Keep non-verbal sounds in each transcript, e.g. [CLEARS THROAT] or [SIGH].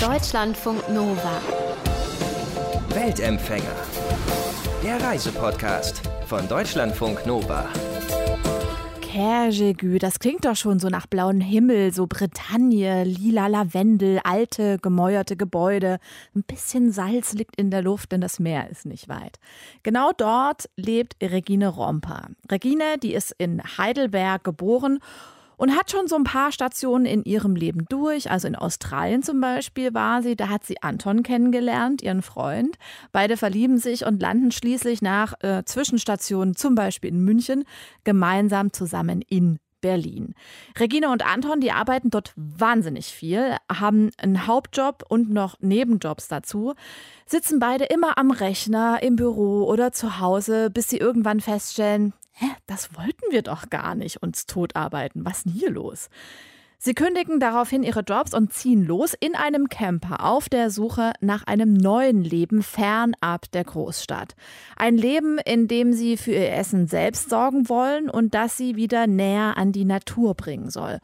Deutschlandfunk Nova. Weltempfänger. Der Reisepodcast von Deutschlandfunk Nova. Kerjegü, das klingt doch schon so nach blauem Himmel, so Bretagne, lila Lavendel, alte, gemäuerte Gebäude. Ein bisschen Salz liegt in der Luft, denn das Meer ist nicht weit. Genau dort lebt Regine Romper. Regine, die ist in Heidelberg geboren und hat schon so ein paar Stationen in ihrem Leben durch. Also in Australien zum Beispiel war sie, da hat sie Anton kennengelernt, ihren Freund. Beide verlieben sich und landen schließlich nach äh, Zwischenstationen, zum Beispiel in München, gemeinsam zusammen in Berlin. Regine und Anton, die arbeiten dort wahnsinnig viel, haben einen Hauptjob und noch Nebenjobs dazu, sitzen beide immer am Rechner, im Büro oder zu Hause, bis sie irgendwann feststellen, hä, das wollten wir doch gar nicht, uns totarbeiten. Was ist denn hier los? Sie kündigen daraufhin ihre Jobs und ziehen los in einem Camper auf der Suche nach einem neuen Leben fernab der Großstadt. Ein Leben, in dem sie für ihr Essen selbst sorgen wollen und das sie wieder näher an die Natur bringen soll.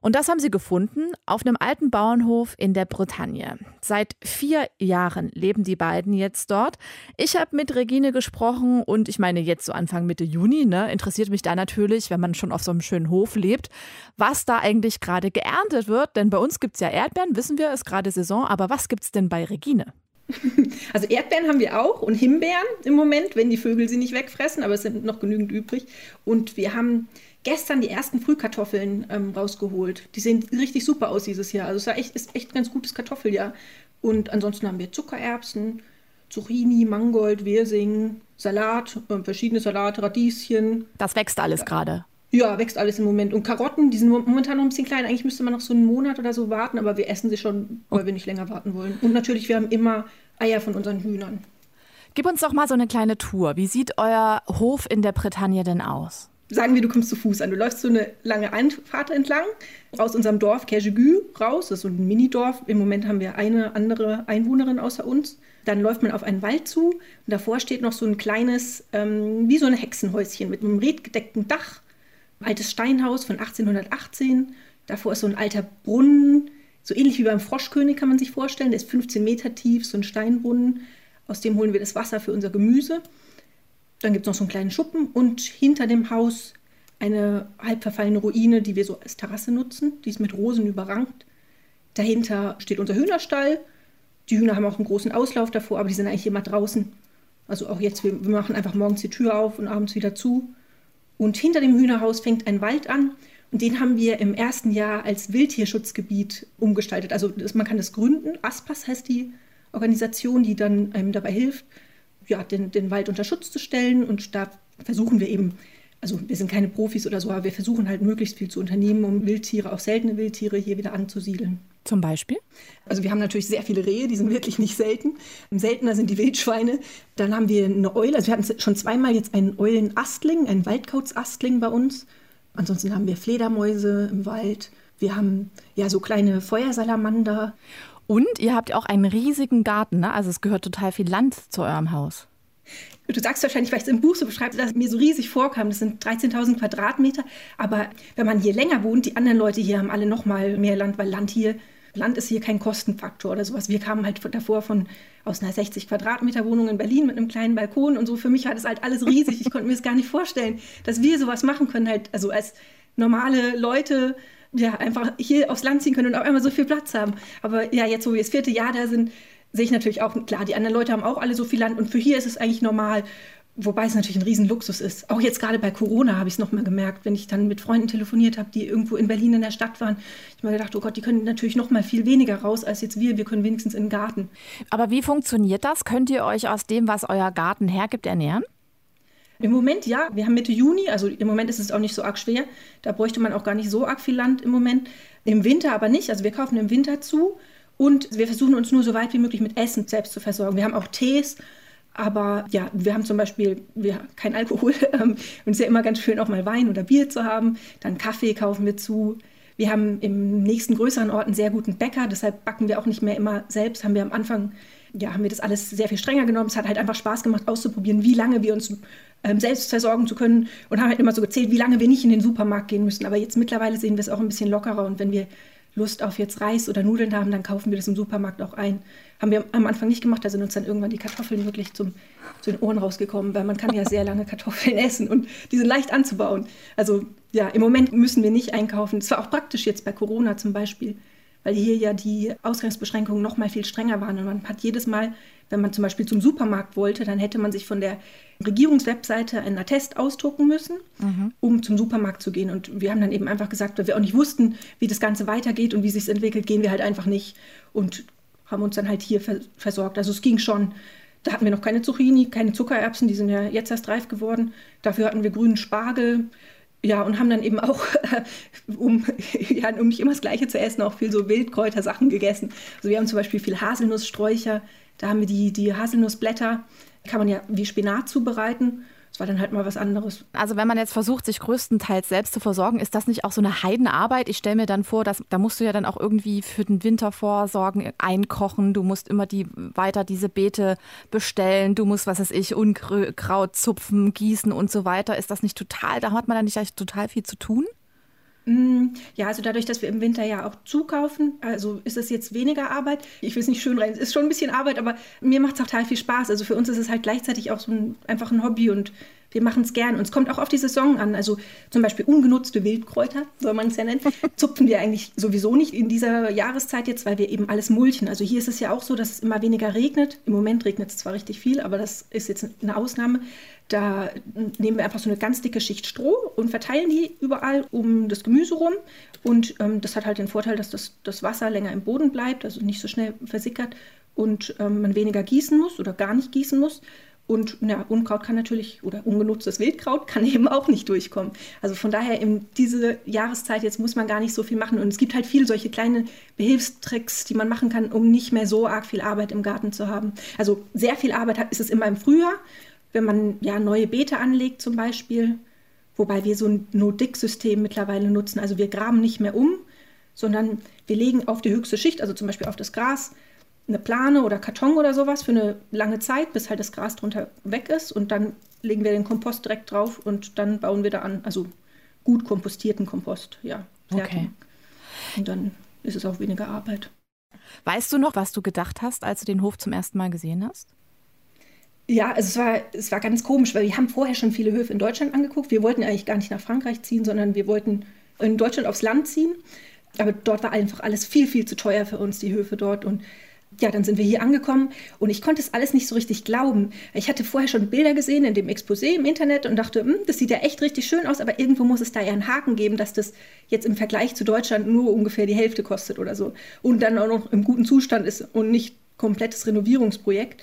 Und das haben sie gefunden auf einem alten Bauernhof in der Bretagne. Seit vier Jahren leben die beiden jetzt dort. Ich habe mit Regine gesprochen und ich meine jetzt so Anfang Mitte Juni, ne, interessiert mich da natürlich, wenn man schon auf so einem schönen Hof lebt, was da eigentlich gerade geerntet wird. Denn bei uns gibt es ja Erdbeeren, wissen wir, ist gerade Saison. Aber was gibt es denn bei Regine? [LAUGHS] Also Erdbeeren haben wir auch und Himbeeren im Moment, wenn die Vögel sie nicht wegfressen, aber es sind noch genügend übrig. Und wir haben gestern die ersten Frühkartoffeln ähm, rausgeholt. Die sehen richtig super aus dieses Jahr. Also es ist echt, ist echt ganz gutes Kartoffeljahr. Und ansonsten haben wir Zuckererbsen, Zucchini, Mangold, Wirsing, Salat, äh, verschiedene Salate, Radieschen. Das wächst alles gerade. Ja, wächst alles im Moment. Und Karotten, die sind momentan noch ein bisschen klein. Eigentlich müsste man noch so einen Monat oder so warten, aber wir essen sie schon, weil wir nicht länger warten wollen. Und natürlich, wir haben immer Eier von unseren Hühnern. Gib uns doch mal so eine kleine Tour. Wie sieht euer Hof in der Bretagne denn aus? sagen wir, du kommst zu Fuß an. Du läufst so eine lange Einfahrt entlang aus unserem Dorf Kerjegü raus. Das ist so ein Minidorf. Im Moment haben wir eine andere Einwohnerin außer uns. Dann läuft man auf einen Wald zu und davor steht noch so ein kleines, ähm, wie so ein Hexenhäuschen mit einem redgedeckten Dach. Altes Steinhaus von 1818. Davor ist so ein alter Brunnen, so ähnlich wie beim Froschkönig kann man sich vorstellen. Der ist 15 Meter tief, so ein Steinbrunnen. Aus dem holen wir das Wasser für unser Gemüse. Dann gibt es noch so einen kleinen Schuppen und hinter dem Haus eine halb verfallene Ruine, die wir so als Terrasse nutzen. Die ist mit Rosen überrankt. Dahinter steht unser Hühnerstall. Die Hühner haben auch einen großen Auslauf davor, aber die sind eigentlich immer draußen. Also auch jetzt, wir, wir machen einfach morgens die Tür auf und abends wieder zu. Und hinter dem Hühnerhaus fängt ein Wald an. Und den haben wir im ersten Jahr als Wildtierschutzgebiet umgestaltet. Also das, man kann das gründen. ASPAS heißt die Organisation, die dann einem dabei hilft ja, den, den Wald unter Schutz zu stellen. Und da versuchen wir eben, also wir sind keine Profis oder so, aber wir versuchen halt möglichst viel zu unternehmen, um Wildtiere, auch seltene Wildtiere hier wieder anzusiedeln. Zum Beispiel? Also wir haben natürlich sehr viele Rehe, die sind wirklich nicht selten. Seltener sind die Wildschweine. Dann haben wir eine Eule, also wir hatten schon zweimal jetzt einen Eulenastling, einen Waldkauzastling bei uns. Ansonsten haben wir Fledermäuse im Wald. Wir haben ja so kleine Feuersalamander. Und ihr habt auch einen riesigen Garten, ne? also es gehört total viel Land zu eurem Haus. Du sagst wahrscheinlich, weil ich es im Buch so beschreibe, dass es mir so riesig vorkam. Das sind 13.000 Quadratmeter. Aber wenn man hier länger wohnt, die anderen Leute hier haben alle noch mal mehr Land, weil Land hier, Land ist hier kein Kostenfaktor oder sowas. Wir kamen halt davor von aus einer 60 Quadratmeter Wohnung in Berlin mit einem kleinen Balkon und so. Für mich war das halt alles riesig. Ich konnte mir das gar nicht vorstellen, dass wir sowas machen können, halt, also als normale Leute ja, einfach hier aufs Land ziehen können und auf einmal so viel Platz haben. Aber ja, jetzt, wo wir das vierte Jahr da sind, sehe ich natürlich auch, klar, die anderen Leute haben auch alle so viel Land und für hier ist es eigentlich normal. Wobei es natürlich ein Riesenluxus ist. Auch jetzt gerade bei Corona habe ich es nochmal gemerkt, wenn ich dann mit Freunden telefoniert habe, die irgendwo in Berlin in der Stadt waren. Ich habe mir gedacht, oh Gott, die können natürlich noch mal viel weniger raus als jetzt wir. Wir können wenigstens in den Garten. Aber wie funktioniert das? Könnt ihr euch aus dem, was euer Garten hergibt, ernähren? Im Moment ja, wir haben Mitte Juni, also im Moment ist es auch nicht so arg schwer. Da bräuchte man auch gar nicht so arg viel Land im Moment. Im Winter aber nicht, also wir kaufen im Winter zu und wir versuchen uns nur so weit wie möglich mit Essen selbst zu versorgen. Wir haben auch Tees, aber ja, wir haben zum Beispiel wir, kein Alkohol [LAUGHS] ähm, und es ist ja immer ganz schön auch mal Wein oder Bier zu haben. Dann Kaffee kaufen wir zu. Wir haben im nächsten größeren Ort einen sehr guten Bäcker, deshalb backen wir auch nicht mehr immer selbst. Haben wir am Anfang ja, haben wir das alles sehr viel strenger genommen. Es hat halt einfach Spaß gemacht, auszuprobieren, wie lange wir uns ähm, selbst versorgen zu können und haben halt immer so gezählt, wie lange wir nicht in den Supermarkt gehen müssen. Aber jetzt mittlerweile sehen wir es auch ein bisschen lockerer und wenn wir Lust auf jetzt Reis oder Nudeln haben, dann kaufen wir das im Supermarkt auch ein. Haben wir am Anfang nicht gemacht, da sind uns dann irgendwann die Kartoffeln wirklich zum, zu den Ohren rausgekommen, weil man kann ja sehr lange Kartoffeln [LAUGHS] essen und die sind leicht anzubauen. Also ja, im Moment müssen wir nicht einkaufen. Das war auch praktisch jetzt bei Corona zum Beispiel, weil hier ja die Ausgangsbeschränkungen noch mal viel strenger waren und man hat jedes Mal wenn man zum Beispiel zum Supermarkt wollte, dann hätte man sich von der Regierungswebseite einen Attest ausdrucken müssen, mhm. um zum Supermarkt zu gehen. Und wir haben dann eben einfach gesagt, weil wir auch nicht wussten, wie das Ganze weitergeht und wie sich entwickelt, gehen wir halt einfach nicht und haben uns dann halt hier versorgt. Also es ging schon. Da hatten wir noch keine Zucchini, keine Zuckererbsen, die sind ja jetzt erst reif geworden. Dafür hatten wir grünen Spargel, ja, und haben dann eben auch, [LAUGHS] um, ja, um nicht immer das Gleiche zu essen, auch viel so Wildkräutersachen gegessen. Also wir haben zum Beispiel viel Haselnusssträucher, da haben wir die, die Haselnussblätter, kann man ja wie Spinat zubereiten. War dann halt mal was anderes. Also wenn man jetzt versucht, sich größtenteils selbst zu versorgen, ist das nicht auch so eine Heidenarbeit? Ich stelle mir dann vor, dass da musst du ja dann auch irgendwie für den Winter vorsorgen, einkochen. Du musst immer die weiter diese Beete bestellen. Du musst, was weiß ich, Unkraut zupfen, gießen und so weiter. Ist das nicht total? Da hat man dann nicht total viel zu tun? Mm, ja, also dadurch, dass wir im Winter ja auch zukaufen, also ist es jetzt weniger Arbeit. Ich will es nicht schön rein, es ist schon ein bisschen Arbeit, aber mir macht es auch total viel Spaß. Also für uns ist es halt gleichzeitig auch so ein, einfach ein Hobby und wir machen es gern. Und es kommt auch auf die Saison an. Also zum Beispiel ungenutzte Wildkräuter, soll man es ja nennen, [LAUGHS] zupfen wir eigentlich sowieso nicht in dieser Jahreszeit jetzt, weil wir eben alles mulchen. Also hier ist es ja auch so, dass es immer weniger regnet. Im Moment regnet es zwar richtig viel, aber das ist jetzt eine Ausnahme. Da nehmen wir einfach so eine ganz dicke Schicht Stroh und verteilen die überall um das Gemüse rum. Und ähm, das hat halt den Vorteil, dass das, das Wasser länger im Boden bleibt, also nicht so schnell versickert und ähm, man weniger gießen muss oder gar nicht gießen muss. Und ja, Unkraut kann natürlich, oder ungenutztes Wildkraut kann [LAUGHS] eben auch nicht durchkommen. Also von daher in diese Jahreszeit jetzt muss man gar nicht so viel machen. Und es gibt halt viele solche kleine Behilfstricks, die man machen kann, um nicht mehr so arg viel Arbeit im Garten zu haben. Also sehr viel Arbeit ist es immer im Frühjahr, wenn man ja neue Beete anlegt zum Beispiel. Wobei wir so ein No-Dick-System mittlerweile nutzen. Also wir graben nicht mehr um, sondern wir legen auf die höchste Schicht, also zum Beispiel auf das Gras, eine Plane oder Karton oder sowas für eine lange Zeit, bis halt das Gras drunter weg ist. Und dann legen wir den Kompost direkt drauf und dann bauen wir da an. Also gut kompostierten Kompost, ja. Fertig. Okay. Und dann ist es auch weniger Arbeit. Weißt du noch, was du gedacht hast, als du den Hof zum ersten Mal gesehen hast? Ja, also es war, es war ganz komisch, weil wir haben vorher schon viele Höfe in Deutschland angeguckt. Wir wollten eigentlich gar nicht nach Frankreich ziehen, sondern wir wollten in Deutschland aufs Land ziehen. Aber dort war einfach alles viel, viel zu teuer für uns, die Höfe dort. Und ja, dann sind wir hier angekommen und ich konnte es alles nicht so richtig glauben. Ich hatte vorher schon Bilder gesehen in dem Exposé im Internet und dachte, hm, das sieht ja echt richtig schön aus, aber irgendwo muss es da ja einen Haken geben, dass das jetzt im Vergleich zu Deutschland nur ungefähr die Hälfte kostet oder so und dann auch noch im guten Zustand ist und nicht komplettes Renovierungsprojekt.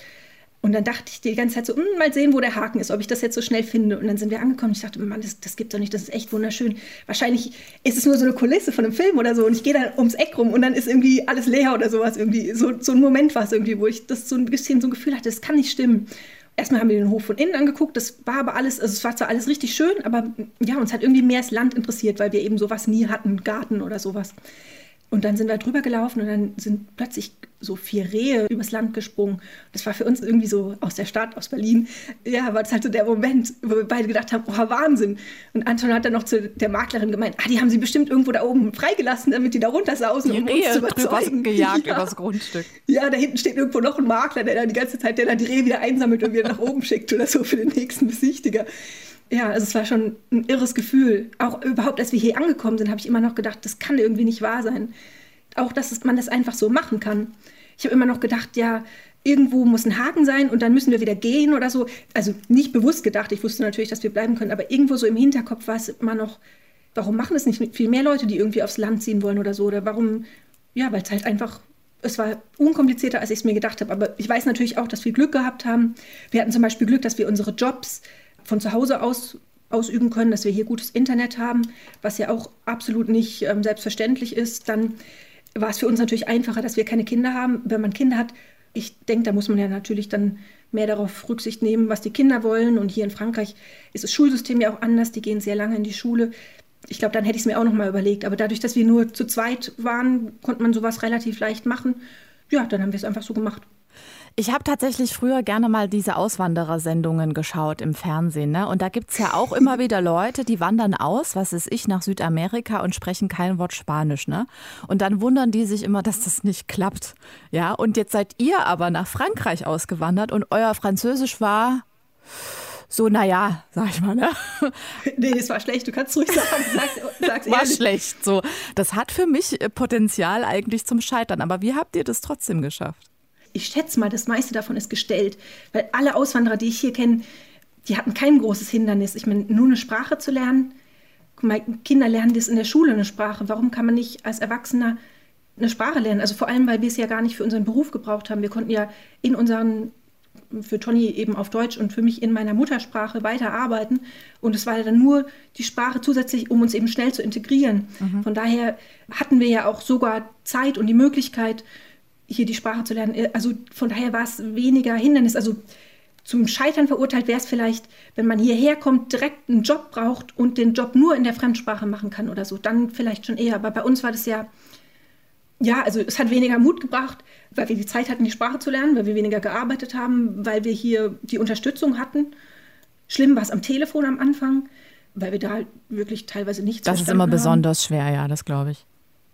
Und dann dachte ich die ganze Zeit so, hm, mal sehen, wo der Haken ist, ob ich das jetzt so schnell finde. Und dann sind wir angekommen. Ich dachte, Mann, das, das gibt's doch nicht, das ist echt wunderschön. Wahrscheinlich ist es nur so eine Kulisse von einem Film oder so. Und ich gehe dann ums Eck rum und dann ist irgendwie alles leer oder sowas. Irgendwie so, so ein Moment war es irgendwie, wo ich das so ein bisschen so ein Gefühl hatte, das kann nicht stimmen. Erstmal haben wir den Hof von innen angeguckt. Das war aber alles, also es war zwar alles richtig schön, aber ja, uns hat irgendwie mehr das Land interessiert, weil wir eben sowas nie hatten, Garten oder sowas. Und dann sind wir drüber gelaufen und dann sind plötzlich so vier Rehe übers Land gesprungen. Das war für uns irgendwie so aus der Stadt, aus Berlin. Ja, war das halt so der Moment, wo wir beide gedacht haben, oh, Wahnsinn. Und Anton hat dann noch zu der Maklerin gemeint, ah, die haben sie bestimmt irgendwo da oben freigelassen, damit die da runter sausen, die um Rehe uns zu überzeugen. gejagt [LAUGHS] ja. übers Grundstück. Ja, da hinten steht irgendwo noch ein Makler, der dann die ganze Zeit, der dann die Rehe wieder einsammelt und wieder nach oben schickt oder so für den nächsten Besichtiger. Ja, also es war schon ein irres Gefühl. Auch überhaupt, als wir hier angekommen sind, habe ich immer noch gedacht, das kann irgendwie nicht wahr sein. Auch, dass man das einfach so machen kann. Ich habe immer noch gedacht, ja, irgendwo muss ein Haken sein und dann müssen wir wieder gehen oder so. Also nicht bewusst gedacht. Ich wusste natürlich, dass wir bleiben können, aber irgendwo so im Hinterkopf war es immer noch, warum machen es nicht viel mehr Leute, die irgendwie aufs Land ziehen wollen oder so? Oder warum, ja, weil es halt einfach es war unkomplizierter, als ich es mir gedacht habe. Aber ich weiß natürlich auch, dass wir Glück gehabt haben. Wir hatten zum Beispiel Glück, dass wir unsere Jobs von zu Hause aus ausüben können, dass wir hier gutes Internet haben, was ja auch absolut nicht ähm, selbstverständlich ist. Dann war es für uns natürlich einfacher, dass wir keine Kinder haben. Wenn man Kinder hat, ich denke, da muss man ja natürlich dann mehr darauf Rücksicht nehmen, was die Kinder wollen. Und hier in Frankreich ist das Schulsystem ja auch anders. Die gehen sehr lange in die Schule. Ich glaube, dann hätte ich es mir auch noch mal überlegt. Aber dadurch, dass wir nur zu zweit waren, konnte man sowas relativ leicht machen. Ja, dann haben wir es einfach so gemacht. Ich habe tatsächlich früher gerne mal diese Auswanderersendungen geschaut im Fernsehen. Ne? Und da gibt es ja auch immer [LAUGHS] wieder Leute, die wandern aus, was ist ich, nach Südamerika und sprechen kein Wort Spanisch. Ne? Und dann wundern die sich immer, dass das nicht klappt. Ja, und jetzt seid ihr aber nach Frankreich ausgewandert und euer Französisch war so, naja, sag ich mal, ne? [LAUGHS] Nee, es war schlecht, du kannst ruhig sagen, sag, sag's [LAUGHS] War ehrlich. schlecht, so. Das hat für mich Potenzial eigentlich zum Scheitern, aber wie habt ihr das trotzdem geschafft? Ich schätze mal, das meiste davon ist gestellt. Weil alle Auswanderer, die ich hier kenne, die hatten kein großes Hindernis. Ich meine, nur eine Sprache zu lernen. Kinder lernen das in der Schule eine Sprache. Warum kann man nicht als Erwachsener eine Sprache lernen? Also vor allem, weil wir es ja gar nicht für unseren Beruf gebraucht haben. Wir konnten ja in unseren, für Toni eben auf Deutsch und für mich in meiner Muttersprache weiterarbeiten. Und es war ja dann nur die Sprache zusätzlich, um uns eben schnell zu integrieren. Mhm. Von daher hatten wir ja auch sogar Zeit und die Möglichkeit, hier die Sprache zu lernen. Äh, also von daher war es weniger Hindernis. Also zum Scheitern verurteilt wäre es vielleicht, wenn man hierher kommt, direkt einen Job braucht und den Job nur in der Fremdsprache machen kann oder so. Dann vielleicht schon eher. Aber bei uns war das ja, ja, also es hat weniger Mut gebracht, weil wir die Zeit hatten, die Sprache zu lernen, weil wir weniger gearbeitet haben, weil wir hier die Unterstützung hatten. Schlimm war es am Telefon am Anfang, weil wir da wirklich teilweise nichts Das ist immer haben. besonders schwer, ja, das glaube ich.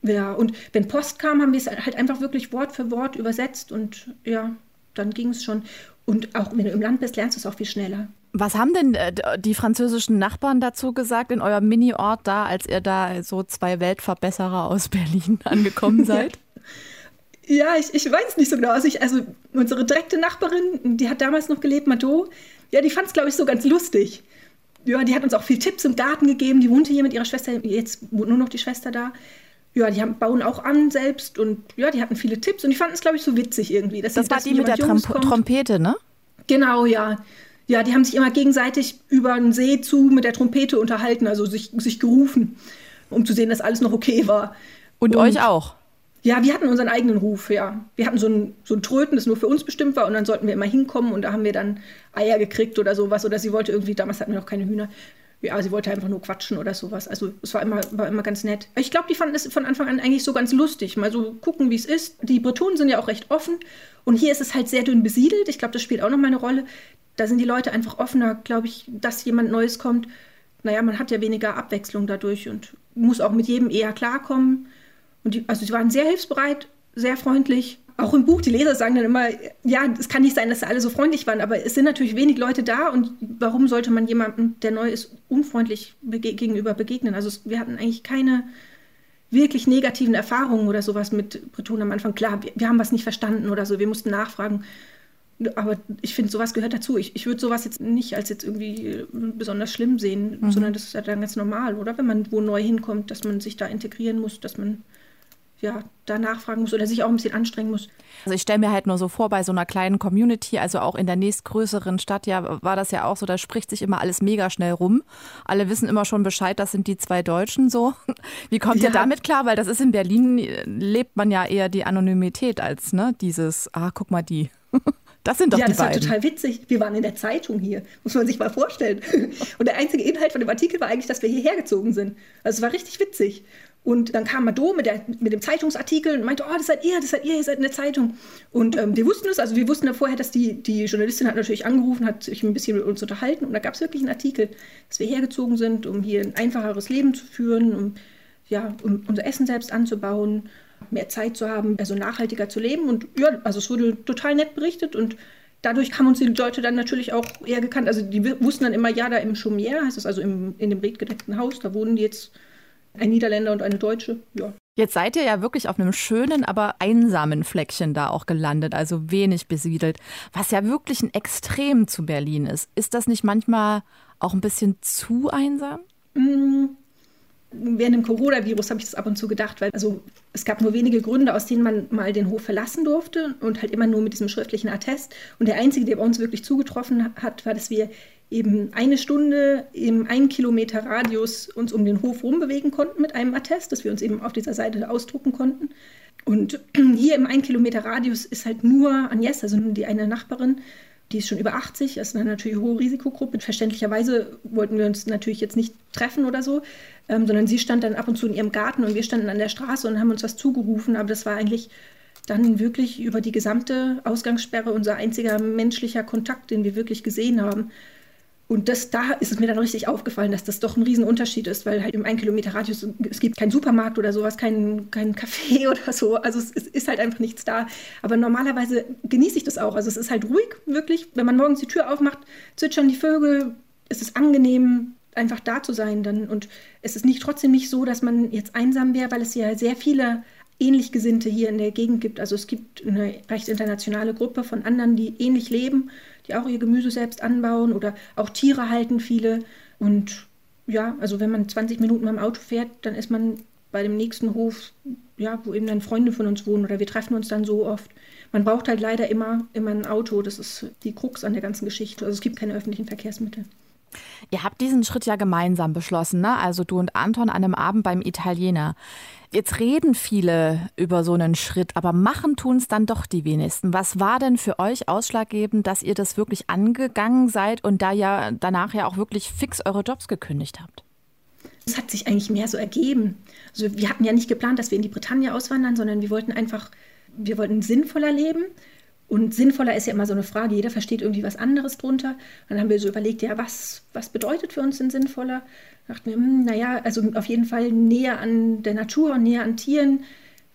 Ja, und wenn Post kam, haben wir es halt einfach wirklich Wort für Wort übersetzt und ja, dann ging es schon. Und auch wenn du im Land bist, lernst du es auch viel schneller. Was haben denn äh, die französischen Nachbarn dazu gesagt in eurem Mini-Ort da, als ihr da so zwei Weltverbesserer aus Berlin [LAUGHS] angekommen seid? ja, ich, ich weiß nicht so genau. Also, ich, also unsere direkte Nachbarin, die hat damals noch gelebt, Mado, ja, die fand es, glaube ich, so ganz lustig. Ja, die hat uns auch viel Tipps im Garten gegeben. Die wohnte hier mit ihrer Schwester, jetzt wohnt nur noch die Schwester da ja, die haben, bauen auch an selbst und ja, die hatten viele Tipps und die fanden es, glaube ich, so witzig irgendwie. das war die mit der Trom Trompete, ne? Genau, ja. Ja, die haben sich immer gegenseitig über einen See zu mit der Trompete unterhalten, also sich, sich gerufen, um zu sehen, dass alles noch okay war. Und, und euch auch? Ja, wir hatten unseren eigenen Ruf, ja. Wir hatten so ein, so ein Tröten, das nur für uns bestimmt war und dann sollten wir immer hinkommen und da haben wir dann Eier gekriegt oder sowas oder sie wollte irgendwie, damals hatten wir noch keine Hühner, ja, sie wollte einfach nur quatschen oder sowas. Also es war immer, war immer ganz nett. Ich glaube, die fanden es von Anfang an eigentlich so ganz lustig. Mal so gucken, wie es ist. Die Bretonen sind ja auch recht offen. Und hier ist es halt sehr dünn besiedelt. Ich glaube, das spielt auch noch mal eine Rolle. Da sind die Leute einfach offener, glaube ich, dass jemand Neues kommt. Naja, man hat ja weniger Abwechslung dadurch und muss auch mit jedem eher klarkommen. Und die, also sie waren sehr hilfsbereit, sehr freundlich auch im Buch, die Leser sagen dann immer, ja, es kann nicht sein, dass alle so freundlich waren, aber es sind natürlich wenig Leute da und warum sollte man jemandem, der neu ist, unfreundlich bege gegenüber begegnen? Also es, wir hatten eigentlich keine wirklich negativen Erfahrungen oder sowas mit Breton am Anfang. Klar, wir, wir, haben was nicht verstanden oder so, wir mussten nachfragen. Aber ich finde, sowas gehört dazu. Ich, ich würde sowas jetzt nicht als jetzt irgendwie besonders schlimm sehen, mhm. sondern das ist ja dann ganz normal, oder? Wenn man wo neu hinkommt, dass man sich da integrieren muss, dass man ja, da nachfragen muss oder sich auch ein bisschen anstrengen muss. Also ich stelle mir halt nur so vor, bei so einer kleinen Community, also auch in der nächstgrößeren Stadt, ja, war das ja auch so, da spricht sich immer alles mega schnell rum. Alle wissen immer schon Bescheid, das sind die zwei Deutschen so. [LAUGHS] Wie kommt ja. ihr damit klar? Weil das ist in Berlin, lebt man ja eher die Anonymität als ne, dieses, ah, guck mal die. [LAUGHS] Das sind doch ja, die beiden. Ja, das war total witzig. Wir waren in der Zeitung hier, [LAUGHS] muss man sich mal vorstellen. Und der einzige Inhalt von dem Artikel war eigentlich, dass wir hierher gezogen sind. Also es war richtig witzig. Und dann kam Mado mit, der, mit dem Zeitungsartikel und meinte, oh, das seid ihr, das seid ihr, ihr seid in der Zeitung. Und ähm, wir wussten es, also wir wussten ja vorher, dass die, die Journalistin hat natürlich angerufen, hat sich ein bisschen mit uns unterhalten und da gab es wirklich einen Artikel, dass wir hergezogen sind, um hier ein einfacheres Leben zu führen, um, ja, um unser Essen selbst anzubauen, mehr Zeit zu haben, also nachhaltiger zu leben. Und ja, also es wurde total nett berichtet und dadurch haben uns die Leute dann natürlich auch eher gekannt. Also die wussten dann immer, ja, da im Chaumière, heißt es also im, in dem redgedeckten Haus, da wohnen die jetzt ein Niederländer und eine Deutsche. Ja. Jetzt seid ihr ja wirklich auf einem schönen, aber einsamen Fleckchen da auch gelandet, also wenig besiedelt, was ja wirklich ein Extrem zu Berlin ist. Ist das nicht manchmal auch ein bisschen zu einsam? Mm, während dem Coronavirus habe ich das ab und zu gedacht, weil also es gab nur wenige Gründe, aus denen man mal den Hof verlassen durfte und halt immer nur mit diesem schriftlichen Attest. Und der einzige, der bei uns wirklich zugetroffen hat, war, dass wir eben eine Stunde im einen Kilometer Radius uns um den Hof rumbewegen konnten mit einem Attest, dass wir uns eben auf dieser Seite ausdrucken konnten. Und [CLEARS THROAT] hier im einen Kilometer Radius ist halt nur Agnes, also die eine Nachbarin, die ist schon über 80, das ist eine natürlich hohe Risikogruppe. Verständlicherweise wollten wir uns natürlich jetzt nicht treffen oder so, ähm, sondern sie stand dann ab und zu in ihrem Garten und wir standen an der Straße und haben uns was zugerufen. Aber das war eigentlich dann wirklich über die gesamte Ausgangssperre unser einziger menschlicher Kontakt, den wir wirklich gesehen haben. Und das, da ist es mir dann richtig aufgefallen, dass das doch ein Riesenunterschied ist, weil halt im 1 Kilometer Radius, es gibt keinen Supermarkt oder sowas, keinen kein Café [LAUGHS] oder so. Also es, es, ist halt einfach nichts da. Aber normalerweise genieße ich das auch. Also es ist halt ruhig, wirklich. Wenn man morgens die Tür aufmacht, zwitschern die Vögel, es ist angenehm, einfach da zu sein dann. Und es ist nicht trotzdem nicht so, dass man jetzt einsam wäre, weil es ja sehr viele ähnlich Gesinnte hier in der Gegend gibt. Also es gibt eine recht internationale Gruppe von anderen, die ähnlich leben, die auch ihr Gemüse selbst anbauen oder auch Tiere halten viele. Und ja, also wenn man 20 Minuten beim Auto fährt, dann ist man bei dem nächsten Hof, ja, wo eben dann Freunde von uns wohnen oder wir treffen uns dann so oft. Man braucht halt leider immer, immer ein Auto. Das ist die Krux an der ganzen Geschichte. Also es gibt keine öffentlichen Verkehrsmittel. Ihr habt diesen Schritt ja gemeinsam beschlossen, ne? Also du und Anton an einem Abend beim Italiener. Jetzt reden viele über so einen Schritt, aber machen tun es dann doch die wenigsten. Was war denn für euch ausschlaggebend, dass ihr das wirklich angegangen seid und da ja danach ja auch wirklich fix eure Jobs gekündigt habt? Es hat sich eigentlich mehr so ergeben. Also wir hatten ja nicht geplant, dass wir in die Bretagne auswandern, sondern wir wollten einfach, wir wollten sinnvoller leben. Und sinnvoller ist ja immer so eine Frage, jeder versteht irgendwie was anderes drunter. Dann haben wir so überlegt, ja, was, was bedeutet für uns denn sinnvoller? dachten wir, hm, naja, also auf jeden Fall näher an der Natur und näher an Tieren,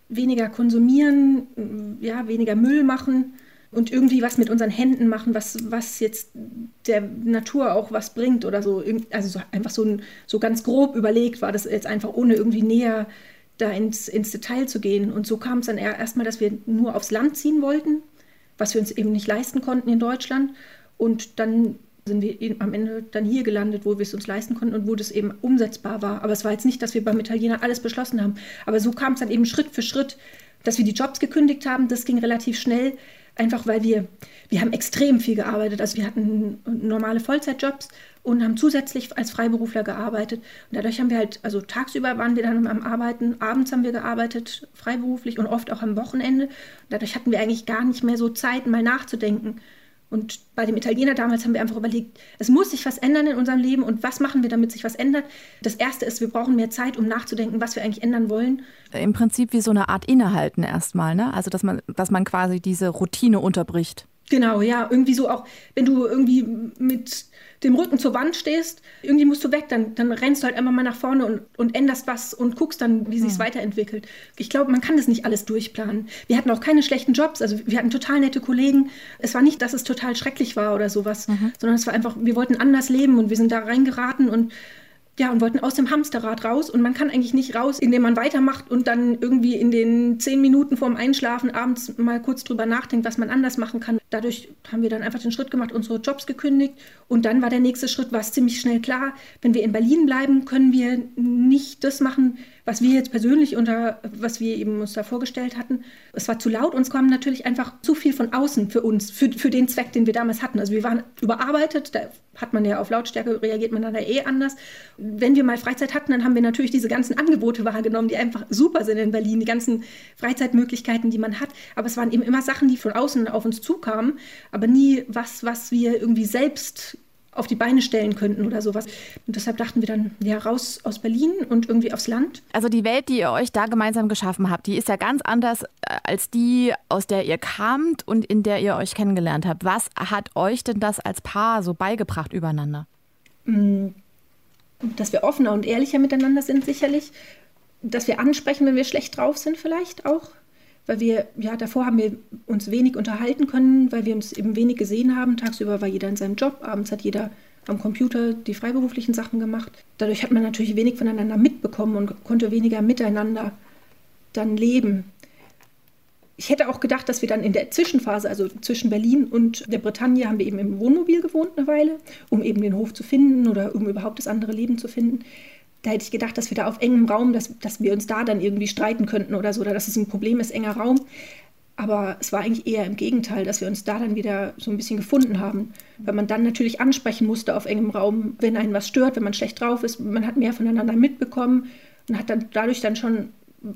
weniger konsumieren, ja, weniger Müll machen und irgendwie was mit unseren Händen machen, was, was jetzt der Natur auch was bringt oder so. Also so, einfach so, ein, so ganz grob überlegt war das jetzt einfach, ohne irgendwie näher da ins, ins Detail zu gehen. Und so kam es dann erstmal, dass wir nur aufs Land ziehen wollten, was wir uns eben nicht leisten konnten in Deutschland. Und dann sind wir am Ende dann hier gelandet, wo wir es uns leisten konnten und wo das eben umsetzbar war. Aber es war jetzt nicht, dass wir beim Italiener alles beschlossen haben. Aber so kam es dann eben Schritt für Schritt, dass wir die Jobs gekündigt haben. Das ging relativ schnell, einfach weil wir, wir haben extrem viel gearbeitet. Also wir hatten normale Vollzeitjobs und haben zusätzlich als Freiberufler gearbeitet. Und dadurch haben wir halt, also tagsüber waren wir dann am Arbeiten, abends haben wir gearbeitet, freiberuflich und oft auch am Wochenende. Dadurch hatten wir eigentlich gar nicht mehr so Zeit, mal nachzudenken und bei dem Italiener damals haben wir einfach überlegt, es muss sich was ändern in unserem Leben und was machen wir, damit sich was ändert. Das Erste ist, wir brauchen mehr Zeit, um nachzudenken, was wir eigentlich ändern wollen. Im Prinzip wie so eine Art Innehalten erstmal, ne? Also dass man, dass man quasi diese Routine unterbricht. Genau, ja, irgendwie so auch, wenn du irgendwie mit dem Rücken zur Wand stehst, irgendwie musst du weg, dann, dann rennst du halt einfach mal nach vorne und, und änderst was und guckst dann, wie sich es hm. weiterentwickelt. Ich glaube, man kann das nicht alles durchplanen. Wir hatten auch keine schlechten Jobs, also wir hatten total nette Kollegen. Es war nicht, dass es total schrecklich war oder sowas, mhm. sondern es war einfach, wir wollten anders leben und wir sind da reingeraten und ja, und wollten aus dem Hamsterrad raus. Und man kann eigentlich nicht raus, indem man weitermacht und dann irgendwie in den zehn Minuten vorm Einschlafen abends mal kurz drüber nachdenkt, was man anders machen kann. Dadurch haben wir dann einfach den Schritt gemacht, unsere Jobs gekündigt. Und dann war der nächste Schritt, war es ziemlich schnell klar, wenn wir in Berlin bleiben, können wir nicht das machen, was wir jetzt persönlich unter, was wir eben uns da vorgestellt hatten. Es war zu laut, uns kam natürlich einfach zu viel von außen für uns, für, für den Zweck, den wir damals hatten. Also wir waren überarbeitet, da hat man ja auf Lautstärke, reagiert man dann ja eh anders. Wenn wir mal Freizeit hatten, dann haben wir natürlich diese ganzen Angebote wahrgenommen, die einfach super sind in Berlin, die ganzen Freizeitmöglichkeiten, die man hat. Aber es waren eben immer Sachen, die von außen auf uns zukamen, aber nie was, was wir irgendwie selbst auf die Beine stellen könnten oder sowas. Und deshalb dachten wir dann, ja, raus aus Berlin und irgendwie aufs Land. Also die Welt, die ihr euch da gemeinsam geschaffen habt, die ist ja ganz anders äh, als die, aus der ihr kamt und in der ihr euch kennengelernt habt. Was hat euch denn das als Paar so beigebracht übereinander? Mm, dass wir offener und ehrlicher miteinander sind, sicherlich. Dass wir ansprechen, wenn wir schlecht drauf sind, vielleicht auch weil wir, ja, davor haben wir uns wenig unterhalten können, weil wir uns eben wenig gesehen haben. Tagsüber war jeder in seinem Job, abends hat jeder am Computer die freiberuflichen Sachen gemacht. Dadurch hat man natürlich wenig voneinander mitbekommen und konnte weniger miteinander dann leben. Ich hätte auch gedacht, dass wir dann in der Zwischenphase, also zwischen Berlin und der Bretagne, haben wir eben im Wohnmobil gewohnt eine Weile, um eben den Hof zu finden oder um überhaupt das andere Leben zu finden da hätte ich gedacht, dass wir da auf engem Raum, dass, dass wir uns da dann irgendwie streiten könnten oder so, oder dass es ein Problem ist, enger Raum. Aber es war eigentlich eher im Gegenteil, dass wir uns da dann wieder so ein bisschen gefunden haben. Weil man dann natürlich ansprechen musste auf engem Raum, wenn einen was stört, wenn man schlecht drauf ist. Man hat mehr voneinander mitbekommen und hat dann dadurch dann schon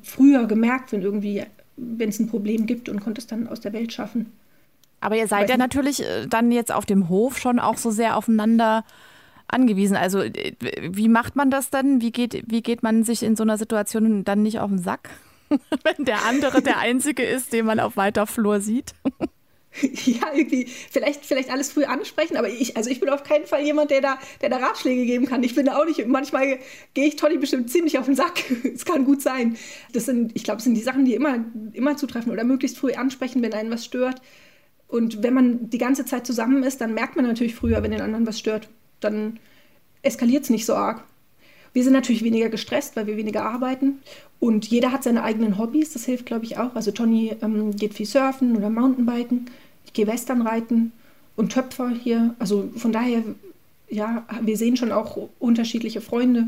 früher gemerkt, wenn irgendwie, wenn es ein Problem gibt und konnte es dann aus der Welt schaffen. Aber ihr seid ja natürlich äh, dann jetzt auf dem Hof schon auch so sehr aufeinander angewiesen. Also äh, wie macht man das dann? Wie geht, wie geht man sich in so einer Situation dann nicht auf den Sack? [LAUGHS] Wenn der andere der Einzige ist, den man auf weiter Flur sieht. [LAUGHS] ja, irgendwie, vielleicht, vielleicht alles früh ansprechen, aber ich, also ich bin auf keinen Fall jemand, der da, der da Ratschläge geben kann. Ich bin da auch nicht, manchmal gehe ich Tolly bestimmt ziemlich auf den Sack. [LAUGHS] Es kann gut sein. Das sind, ich glaube, es sind die Sachen, die immer, immer zutreffen oder möglichst früh ansprechen, wenn einen was stört. Und wenn man die ganze Zeit zusammen ist, dann merkt man natürlich früher, wenn den anderen was stört. Dann eskaliert es nicht so arg. Wir sind natürlich weniger gestresst, weil wir weniger arbeiten. Und jeder hat seine eigenen Hobbys, das hilft, glaube ich, auch. Also Tony ähm, geht viel surfen oder Mountainbiken. Ich gehe Western reiten und Töpfer hier. Also von daher, ja, wir sehen schon auch unterschiedliche Freunde.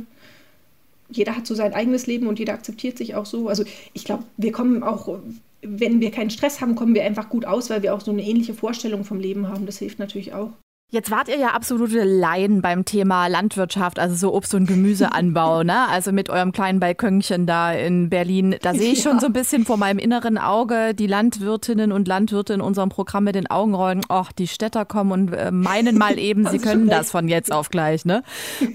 Jeder hat so sein eigenes Leben und jeder akzeptiert sich auch so. Also ich glaube, wir kommen auch, wenn wir keinen Stress haben, kommen wir einfach gut aus, weil wir auch so eine ähnliche Vorstellung vom Leben haben. Das hilft natürlich auch. Jetzt wart ihr ja absolute Laien beim Thema Landwirtschaft, also so Obst- und Gemüseanbau, [LAUGHS] ne? Also mit eurem kleinen Balkönchen da in Berlin. Da sehe ich schon so ein bisschen vor meinem inneren Auge die Landwirtinnen und Landwirte in unserem Programm mit den Augen rollen. Och, die Städter kommen und äh, meinen mal [LAUGHS] eben, sie können das von jetzt auf gleich, ne?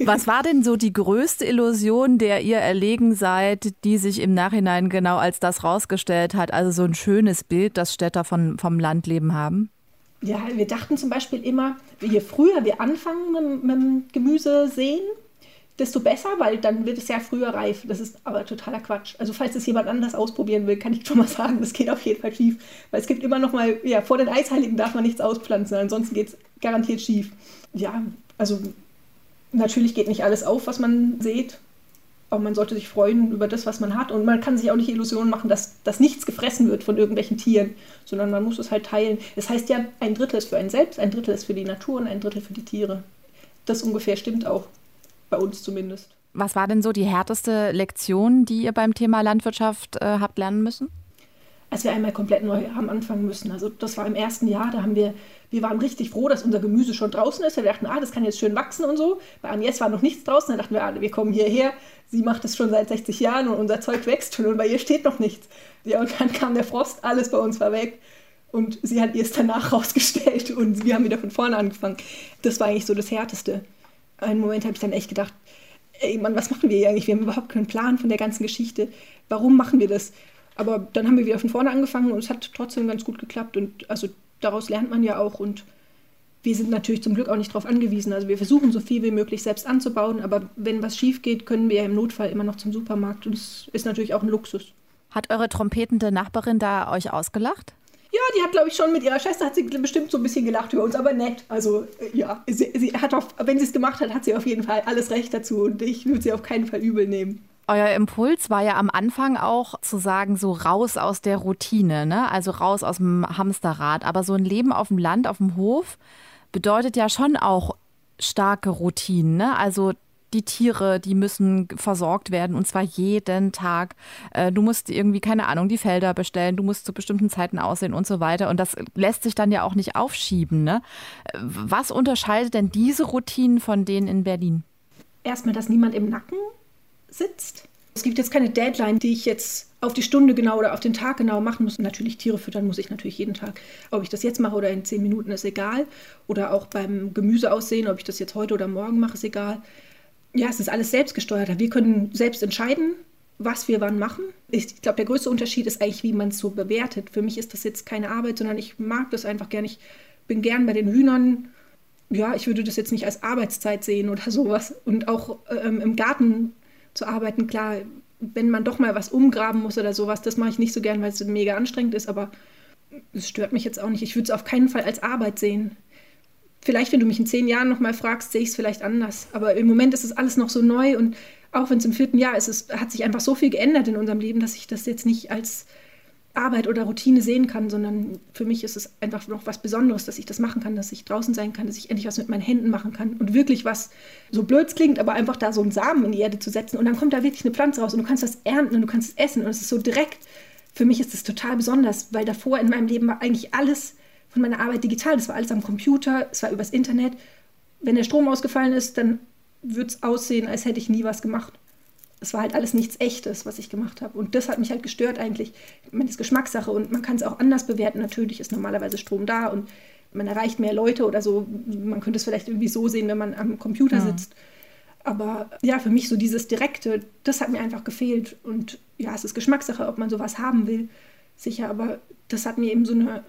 Was war denn so die größte Illusion, der ihr erlegen seid, die sich im Nachhinein genau als das rausgestellt hat? Also so ein schönes Bild, das Städter von, vom Landleben haben? Ja, wir dachten zum Beispiel immer, je früher wir anfangen mit, mit dem Gemüse sehen, desto besser, weil dann wird es ja früher reif. Das ist aber totaler Quatsch. Also falls es jemand anders ausprobieren will, kann ich schon mal sagen, das geht auf jeden Fall schief. Weil es gibt immer noch mal, ja, vor den Eisheiligen darf man nichts auspflanzen, ansonsten geht es garantiert schief. Ja, also natürlich geht nicht alles auf, was man sieht aber man sollte sich freuen über das, was man hat. Und man kann sich auch nicht Illusionen machen, dass, dass nichts gefressen wird von irgendwelchen Tieren, sondern man muss es halt teilen. Das heißt ja, ein Drittel ist für einen selbst, ein Drittel ist für die Natur und ein Drittel für die Tiere. Das ungefähr stimmt auch, bei uns zumindest. Was war denn so die härteste Lektion, die ihr beim Thema Landwirtschaft äh, habt lernen müssen? als wir einmal komplett neu haben anfangen müssen. Also das war im ersten Jahr, da haben wir, wir waren richtig froh, dass unser Gemüse schon draußen ist. Wir dachten, ah, das kann jetzt schön wachsen und so. Bei Agnes war noch nichts draußen, da dachten wir, ah, wir kommen hierher. Sie macht es schon seit 60 Jahren und unser Zeug wächst schon und bei ihr steht noch nichts. Ja, und dann kam der Frost, alles bei uns war weg. Und sie hat es danach [LAUGHS] rausgestellt und wir haben wieder von vorne angefangen. Das war eigentlich so das Härteste. Einen Moment habe ich dann echt gedacht, ey Mann, was machen wir hier eigentlich? Wir haben überhaupt keinen Plan von der ganzen Geschichte. Warum machen wir das? Aber dann haben wir wieder von vorne angefangen und es hat trotzdem ganz gut geklappt. Und also daraus lernt man ja auch. Und wir sind natürlich zum Glück auch nicht darauf angewiesen. Also wir versuchen so viel wie möglich selbst anzubauen. Aber wenn was schief geht, können wir im Notfall immer noch zum Supermarkt. Und es ist natürlich auch ein Luxus. Hat eure trompetende Nachbarin da euch ausgelacht? Ja, die hat, glaube ich, schon mit ihrer Schwester hat sie bestimmt so ein bisschen gelacht über uns, aber nett. Also, äh, ja, sie, sie hat auf, wenn sie es gemacht hat, hat sie auf jeden Fall alles Recht dazu und ich würde sie auf keinen Fall übel nehmen. Euer Impuls war ja am Anfang auch zu sagen, so raus aus der Routine, ne? also raus aus dem Hamsterrad. Aber so ein Leben auf dem Land, auf dem Hof, bedeutet ja schon auch starke Routinen. Ne? Also die Tiere, die müssen versorgt werden und zwar jeden Tag. Äh, du musst irgendwie, keine Ahnung, die Felder bestellen, du musst zu bestimmten Zeiten aussehen und so weiter. Und das lässt sich dann ja auch nicht aufschieben. Ne? Was unterscheidet denn diese Routinen von denen in Berlin? Erstmal, dass niemand im Nacken sitzt. Es gibt jetzt keine Deadline, die ich jetzt auf die Stunde genau oder auf den Tag genau machen muss. Natürlich Tiere füttern muss ich natürlich jeden Tag. Ob ich das jetzt mache oder in zehn Minuten ist egal. Oder auch beim Gemüse aussehen, ob ich das jetzt heute oder morgen mache, ist egal. Ja, es ist alles selbstgesteuerter. Wir können selbst entscheiden, was wir wann machen. Ich glaube, der größte Unterschied ist eigentlich, wie man es so bewertet. Für mich ist das jetzt keine Arbeit, sondern ich mag das einfach gerne. Ich bin gern bei den Hühnern. Ja, ich würde das jetzt nicht als Arbeitszeit sehen oder sowas. Und auch ähm, im Garten zu arbeiten. Klar, wenn man doch mal was umgraben muss oder sowas, das mache ich nicht so gern, weil es mega anstrengend ist, aber es stört mich jetzt auch nicht. Ich würde es auf keinen Fall als Arbeit sehen. Vielleicht, wenn du mich in zehn Jahren nochmal fragst, sehe ich es vielleicht anders. Aber im Moment ist es alles noch so neu und auch wenn es im vierten Jahr ist, es hat sich einfach so viel geändert in unserem Leben, dass ich das jetzt nicht als Arbeit oder Routine sehen kann, sondern für mich ist es einfach noch was Besonderes, dass ich das machen kann, dass ich draußen sein kann, dass ich endlich was mit meinen Händen machen kann und wirklich was so blöd klingt, aber einfach da so einen Samen in die Erde zu setzen und dann kommt da wirklich eine Pflanze raus und du kannst das ernten und du kannst es essen und es ist so direkt. Für mich ist es total besonders, weil davor in meinem Leben war eigentlich alles von meiner Arbeit digital. Das war alles am Computer, es war übers Internet. Wenn der Strom ausgefallen ist, dann würde es aussehen, als hätte ich nie was gemacht es war halt alles nichts Echtes, was ich gemacht habe. Und das hat mich halt gestört eigentlich. Ich meine, das ist Geschmackssache und man kann es auch anders bewerten. Natürlich ist normalerweise Strom da und man erreicht mehr Leute oder so. Man könnte es vielleicht irgendwie so sehen, wenn man am Computer ja. sitzt. Aber ja, für mich so dieses Direkte, das hat mir einfach gefehlt. Und ja, es ist Geschmackssache, ob man sowas haben will, sicher. Aber das hat mir eben so eine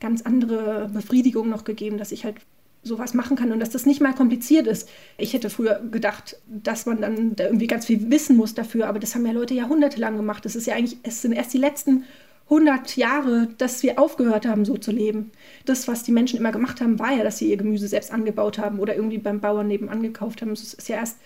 ganz andere Befriedigung noch gegeben, dass ich halt sowas machen kann und dass das nicht mal kompliziert ist. Ich hätte früher gedacht, dass man dann da irgendwie ganz viel wissen muss dafür, aber das haben ja Leute jahrhundertelang gemacht. Das ist ja eigentlich, es sind erst die letzten 100 Jahre, dass wir aufgehört haben, so zu leben. Das, was die Menschen immer gemacht haben, war ja, dass sie ihr Gemüse selbst angebaut haben oder irgendwie beim Bauern nebenan gekauft haben. Es ist ja erst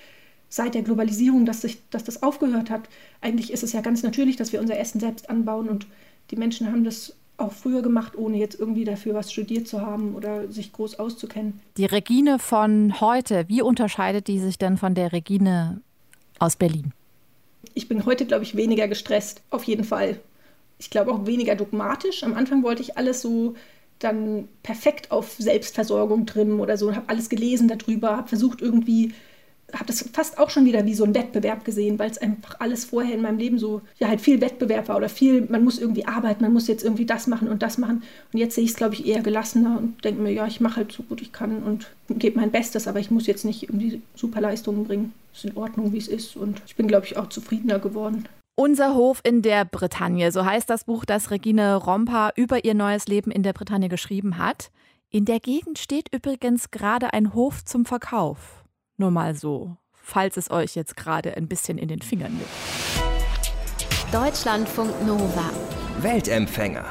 seit der Globalisierung, dass, sich, dass das aufgehört hat. Eigentlich ist es ja ganz natürlich, dass wir unser Essen selbst anbauen und die Menschen haben das auch früher gemacht, ohne jetzt irgendwie dafür was studiert zu haben oder sich groß auszukennen. Die Regine von heute, wie unterscheidet die sich denn von der Regine aus Berlin? Ich bin heute, glaube ich, weniger gestresst, auf jeden Fall. Ich glaube auch weniger dogmatisch. Am Anfang wollte ich alles so dann perfekt auf Selbstversorgung trimmen oder so, habe alles gelesen darüber, habe versucht irgendwie habe das fast auch schon wieder wie so ein Wettbewerb gesehen, weil es einfach alles vorher in meinem Leben so, ja, halt viel Wettbewerb war oder viel, man muss irgendwie arbeiten, man muss jetzt irgendwie das machen und das machen. Und jetzt sehe ich es, glaube ich, eher gelassener und denke mir, ja, ich mache halt so gut ich kann und gebe mein Bestes, aber ich muss jetzt nicht irgendwie super Leistungen bringen. Es ist in Ordnung, wie es ist und ich bin, glaube ich, auch zufriedener geworden. Unser Hof in der Bretagne, so heißt das Buch, das Regine Rompa über ihr neues Leben in der Bretagne geschrieben hat. In der Gegend steht übrigens gerade ein Hof zum Verkauf. Nur mal so, falls es euch jetzt gerade ein bisschen in den Fingern liegt. Deutschlandfunk Nova. Weltempfänger.